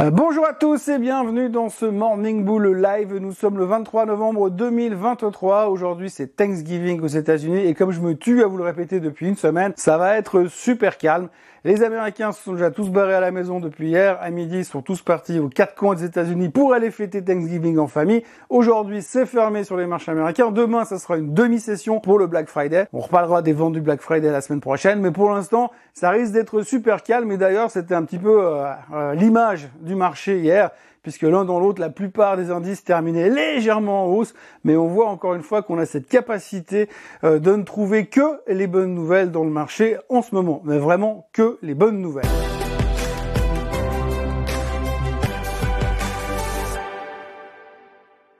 Euh, bonjour à tous et bienvenue dans ce Morning Bull Live. Nous sommes le 23 novembre 2023. Aujourd'hui, c'est Thanksgiving aux États-Unis et comme je me tue à vous le répéter depuis une semaine, ça va être super calme. Les Américains se sont déjà tous barrés à la maison depuis hier. À midi, ils sont tous partis aux quatre coins des États-Unis pour aller fêter Thanksgiving en famille. Aujourd'hui, c'est fermé sur les marchés américains. Demain, ça sera une demi-session pour le Black Friday. On reparlera des ventes du Black Friday la semaine prochaine, mais pour l'instant, ça risque d'être super calme. Et d'ailleurs, c'était un petit peu euh, euh, l'image marché hier puisque l'un dans l'autre, la plupart des indices terminaient légèrement en hausse, mais on voit encore une fois qu'on a cette capacité euh, de ne trouver que les bonnes nouvelles dans le marché en ce moment, mais vraiment que les bonnes nouvelles.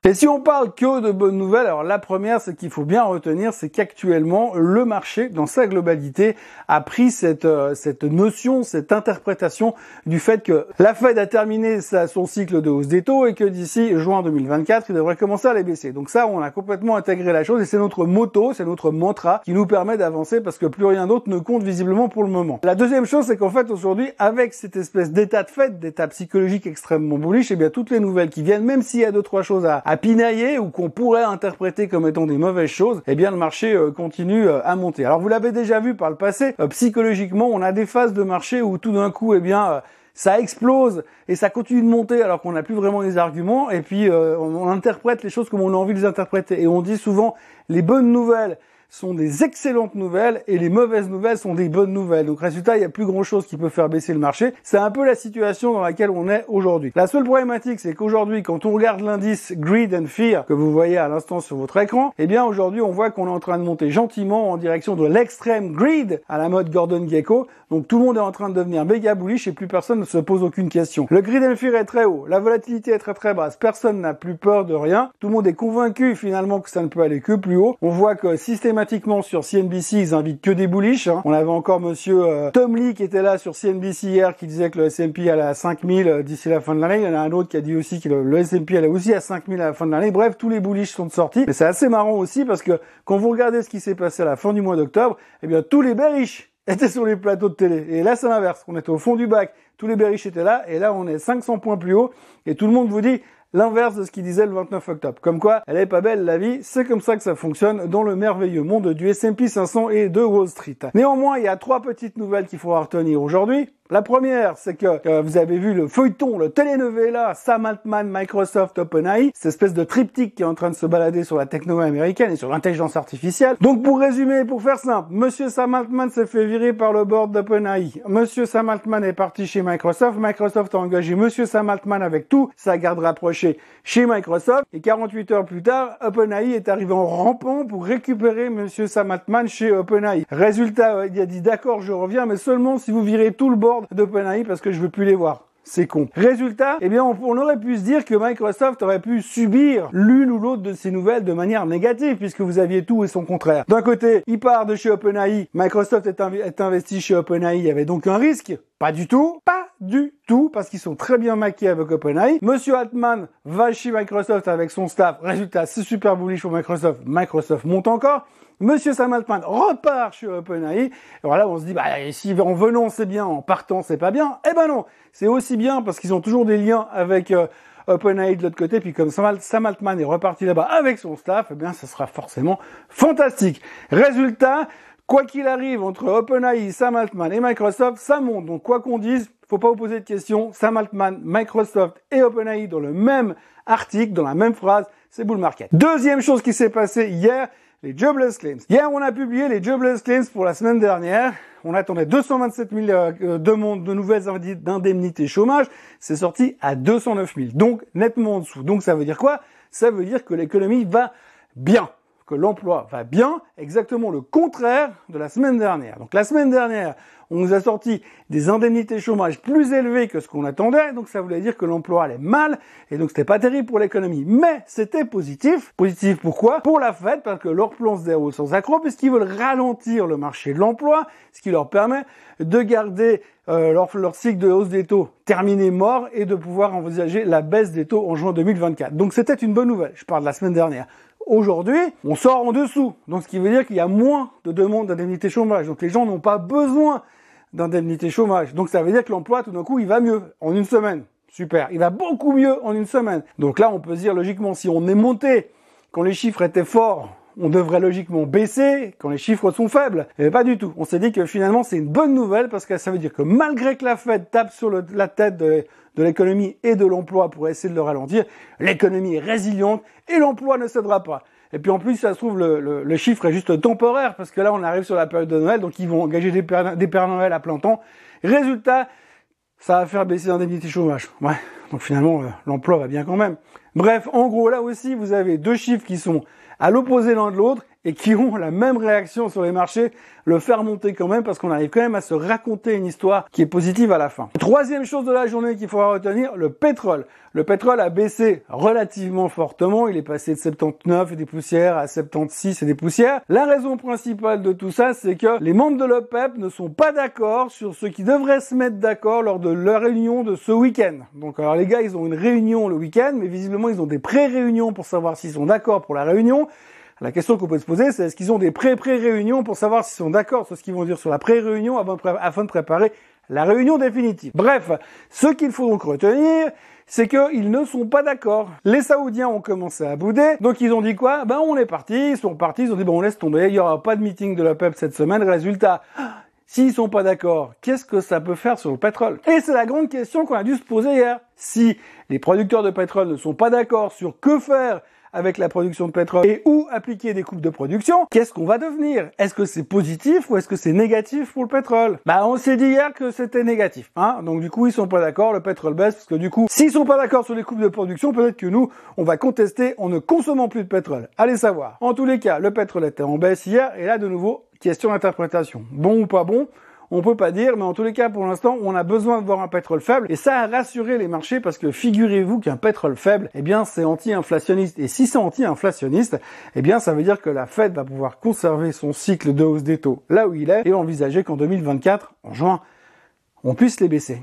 Et si on parle que de bonnes nouvelles, alors la première, ce qu'il faut bien retenir, c'est qu'actuellement, le marché, dans sa globalité, a pris cette, euh, cette notion, cette interprétation du fait que la Fed a terminé sa, son cycle de hausse des taux et que d'ici juin 2024, il devrait commencer à les baisser. Donc ça, on a complètement intégré la chose et c'est notre moto, c'est notre mantra qui nous permet d'avancer parce que plus rien d'autre ne compte visiblement pour le moment. La deuxième chose, c'est qu'en fait, aujourd'hui, avec cette espèce d'état de fait, d'état psychologique extrêmement bullish, et eh bien toutes les nouvelles qui viennent, même s'il y a deux, trois choses à pinailler ou qu'on pourrait interpréter comme étant des mauvaises choses, eh bien le marché euh, continue euh, à monter. Alors vous l'avez déjà vu par le passé, euh, psychologiquement, on a des phases de marché où tout d'un coup, eh bien ça explose et ça continue de monter alors qu'on n'a plus vraiment les arguments et puis on, interprète les choses comme on a envie de les interpréter et on dit souvent les bonnes nouvelles sont des excellentes nouvelles et les mauvaises nouvelles sont des bonnes nouvelles. Donc résultat, il n'y a plus grand chose qui peut faire baisser le marché. C'est un peu la situation dans laquelle on est aujourd'hui. La seule problématique, c'est qu'aujourd'hui, quand on regarde l'indice Greed and Fear que vous voyez à l'instant sur votre écran, eh bien aujourd'hui, on voit qu'on est en train de monter gentiment en direction de l'extrême greed à la mode Gordon Gecko. Donc tout le monde est en train de devenir méga bullish et plus personne ne se pose aucune question. Le Greed and Fear est très haut, la volatilité est très très basse, personne n'a plus peur de rien. Tout le monde est convaincu finalement que ça ne peut aller que plus haut. On voit que systématiquement systématiquement sur CNBC, ils invitent que des bullish. Hein. On avait encore monsieur euh, Tom Lee qui était là sur CNBC hier qui disait que le S&P allait à 5000 euh, d'ici la fin de l'année. Il y en a un autre qui a dit aussi que le, S&P allait aussi à 5000 à la fin de l'année. Bref, tous les bullish sont sortis. Mais c'est assez marrant aussi parce que quand vous regardez ce qui s'est passé à la fin du mois d'octobre, eh bien tous les bearish étaient sur les plateaux de télé. Et là, c'est l'inverse. On était au fond du bac. Tous les bearish étaient là. Et là, on est 500 points plus haut. Et tout le monde vous dit, l'inverse de ce qu'il disait le 29 octobre. Comme quoi, elle est pas belle la vie, c'est comme ça que ça fonctionne dans le merveilleux monde du S&P 500 et de Wall Street. Néanmoins, il y a trois petites nouvelles qu'il faudra retenir aujourd'hui. La première, c'est que euh, vous avez vu le feuilleton, le telenovela Sam Altman, Microsoft, OpenAI, cette espèce de triptyque qui est en train de se balader sur la technologie américaine et sur l'intelligence artificielle. Donc pour résumer, pour faire simple, Monsieur Sam Altman s'est fait virer par le board d'OpenAI. Monsieur Sam Altman est parti chez Microsoft. Microsoft a engagé Monsieur Sam Altman avec tout sa garde rapprochée chez Microsoft. Et 48 heures plus tard, OpenAI est arrivé en rampant pour récupérer Monsieur Sam Altman chez OpenAI. Résultat, il a dit d'accord, je reviens, mais seulement si vous virez tout le board d'OpenAI parce que je veux plus les voir. C'est con. Résultat, eh bien, on, aurait pu se dire que Microsoft aurait pu subir l'une ou l'autre de ces nouvelles de manière négative, puisque vous aviez tout et son contraire. D'un côté, il part de chez OpenAI, Microsoft est, est investi chez OpenAI, il y avait donc un risque. Pas du tout, pas du tout, parce qu'ils sont très bien maqués avec OpenAI. Monsieur Altman va chez Microsoft avec son staff. Résultat, c'est super bullish pour Microsoft. Microsoft monte encore. Monsieur Sam Altman repart chez OpenAI. Et voilà, on se dit, bah, si en venant c'est bien, en partant c'est pas bien. Eh ben non, c'est aussi bien parce qu'ils ont toujours des liens avec euh, OpenAI de l'autre côté. Puis comme Sam Altman est reparti là-bas avec son staff, eh bien, ça sera forcément fantastique. Résultat, quoi qu'il arrive entre OpenAI, Sam Altman et Microsoft, ça monte. Donc quoi qu'on dise, faut pas vous poser de questions. Sam Altman, Microsoft et OpenAI dans le même article, dans la même phrase, c'est bull market. Deuxième chose qui s'est passée hier, les jobless claims. Hier, on a publié les jobless claims pour la semaine dernière. On attendait 227 000 euh, demandes de nouvelles indemnités chômage. C'est sorti à 209 000. Donc, nettement en dessous. Donc, ça veut dire quoi? Ça veut dire que l'économie va bien que l'emploi va bien, exactement le contraire de la semaine dernière. Donc la semaine dernière, on nous a sorti des indemnités chômage plus élevées que ce qu'on attendait, donc ça voulait dire que l'emploi allait mal, et donc c'était pas terrible pour l'économie. Mais c'était positif. Positif pourquoi? Pour la fête, parce que leur plan se déroule sans accroc, puisqu'ils veulent ralentir le marché de l'emploi, ce qui leur permet de garder euh, leur, leur cycle de hausse des taux terminé mort et de pouvoir envisager la baisse des taux en juin 2024. Donc c'était une bonne nouvelle. Je parle de la semaine dernière. Aujourd'hui, on sort en dessous. Donc, ce qui veut dire qu'il y a moins de demandes d'indemnité chômage. Donc, les gens n'ont pas besoin d'indemnité chômage. Donc, ça veut dire que l'emploi, tout d'un coup, il va mieux en une semaine. Super. Il va beaucoup mieux en une semaine. Donc là, on peut se dire logiquement, si on est monté, quand les chiffres étaient forts, on devrait logiquement baisser quand les chiffres sont faibles. Et pas du tout. On s'est dit que finalement c'est une bonne nouvelle parce que ça veut dire que malgré que la Fed tape sur la tête de, l'économie et de l'emploi pour essayer de le ralentir, l'économie est résiliente et l'emploi ne cédera pas. Et puis en plus, ça se trouve, le, chiffre est juste temporaire parce que là, on arrive sur la période de Noël, donc ils vont engager des Pères, Noël à plein temps. Résultat, ça va faire baisser l'indemnité chômage. Ouais. Donc finalement, euh, l'emploi va bien quand même. Bref, en gros, là aussi, vous avez deux chiffres qui sont à l'opposé l'un de l'autre et qui ont la même réaction sur les marchés, le faire monter quand même parce qu'on arrive quand même à se raconter une histoire qui est positive à la fin. Troisième chose de la journée qu'il faudra retenir, le pétrole. Le pétrole a baissé relativement fortement, il est passé de 79 et des poussières à 76 et des poussières. La raison principale de tout ça, c'est que les membres de l'OPEP ne sont pas d'accord sur ce qui devrait se mettre d'accord lors de leur réunion de ce week-end. Donc alors les gars, ils ont une réunion le week-end, mais visiblement ils ont des pré-réunions pour savoir s'ils sont d'accord pour la réunion. La question qu'on peut se poser, c'est est-ce qu'ils ont des pré-pré-réunions pour savoir s'ils sont d'accord sur ce qu'ils vont dire sur la pré-réunion afin de préparer la réunion définitive. Bref, ce qu'il faut donc retenir, c'est qu'ils ne sont pas d'accord. Les Saoudiens ont commencé à bouder, donc ils ont dit quoi? Ben on est parti, ils sont partis, ils ont dit bon on laisse tomber, il y aura pas de meeting de la PEP cette semaine. Résultat, s'ils sont pas d'accord, qu'est-ce que ça peut faire sur le pétrole? Et c'est la grande question qu'on a dû se poser hier. Si les producteurs de pétrole ne sont pas d'accord sur que faire avec la production de pétrole et où appliquer des coupes de production, qu'est-ce qu'on va devenir? Est-ce que c'est positif ou est-ce que c'est négatif pour le pétrole? Bah on s'est dit hier que c'était négatif, hein Donc du coup ils sont pas d'accord, le pétrole baisse parce que du coup s'ils sont pas d'accord sur les coupes de production, peut-être que nous on va contester en ne consommant plus de pétrole. Allez savoir. En tous les cas, le pétrole était en baisse hier et là de nouveau question d'interprétation. Bon ou pas bon? On peut pas dire, mais en tous les cas, pour l'instant, on a besoin de voir un pétrole faible. Et ça a rassuré les marchés parce que figurez-vous qu'un pétrole faible, eh bien, c'est anti-inflationniste. Et si c'est anti-inflationniste, eh bien, ça veut dire que la Fed va pouvoir conserver son cycle de hausse des taux là où il est et envisager qu'en 2024, en juin, on puisse les baisser.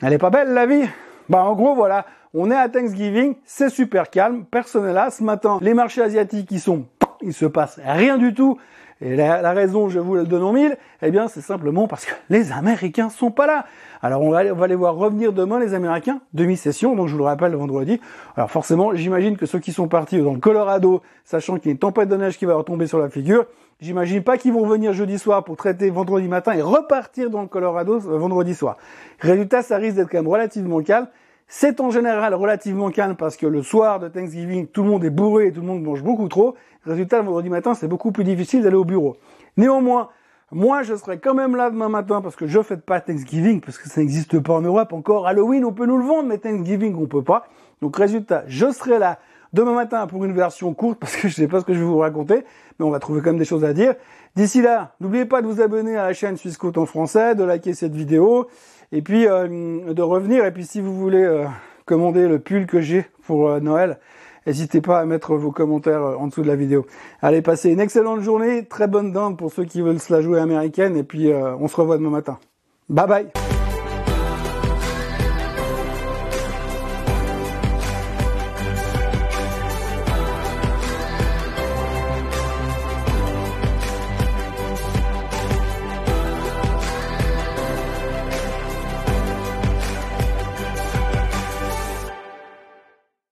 Elle est pas belle, la vie? Bah, en gros, voilà. On est à Thanksgiving, c'est super calme, personne n'est là. Ce matin, les marchés asiatiques, ils sont, il se passe rien du tout. Et la, raison, je vous le donne en mille, eh bien, c'est simplement parce que les Américains sont pas là. Alors, on va, on les voir revenir demain, les Américains, demi-session, donc je vous le rappelle, le vendredi. Alors, forcément, j'imagine que ceux qui sont partis dans le Colorado, sachant qu'il y a une tempête de neige qui va retomber sur la figure, j'imagine pas qu'ils vont venir jeudi soir pour traiter vendredi matin et repartir dans le Colorado euh, vendredi soir. Résultat, ça risque d'être quand même relativement calme. C'est en général relativement calme parce que le soir de Thanksgiving, tout le monde est bourré et tout le monde mange beaucoup trop. Résultat, le vendredi matin, c'est beaucoup plus difficile d'aller au bureau. Néanmoins, moi, je serai quand même là demain matin parce que je fête pas Thanksgiving parce que ça n'existe pas en Europe encore. Halloween, on peut nous le vendre, mais Thanksgiving, on peut pas. Donc, résultat, je serai là demain matin pour une version courte parce que je sais pas ce que je vais vous raconter, mais on va trouver quand même des choses à dire. D'ici là, n'oubliez pas de vous abonner à la chaîne Suisse en français, de liker cette vidéo et puis euh, de revenir. Et puis si vous voulez euh, commander le pull que j'ai pour euh, Noël, n'hésitez pas à mettre vos commentaires en dessous de la vidéo. Allez, passez une excellente journée, très bonne dinde pour ceux qui veulent se la jouer américaine, et puis on se revoit demain matin. Bye bye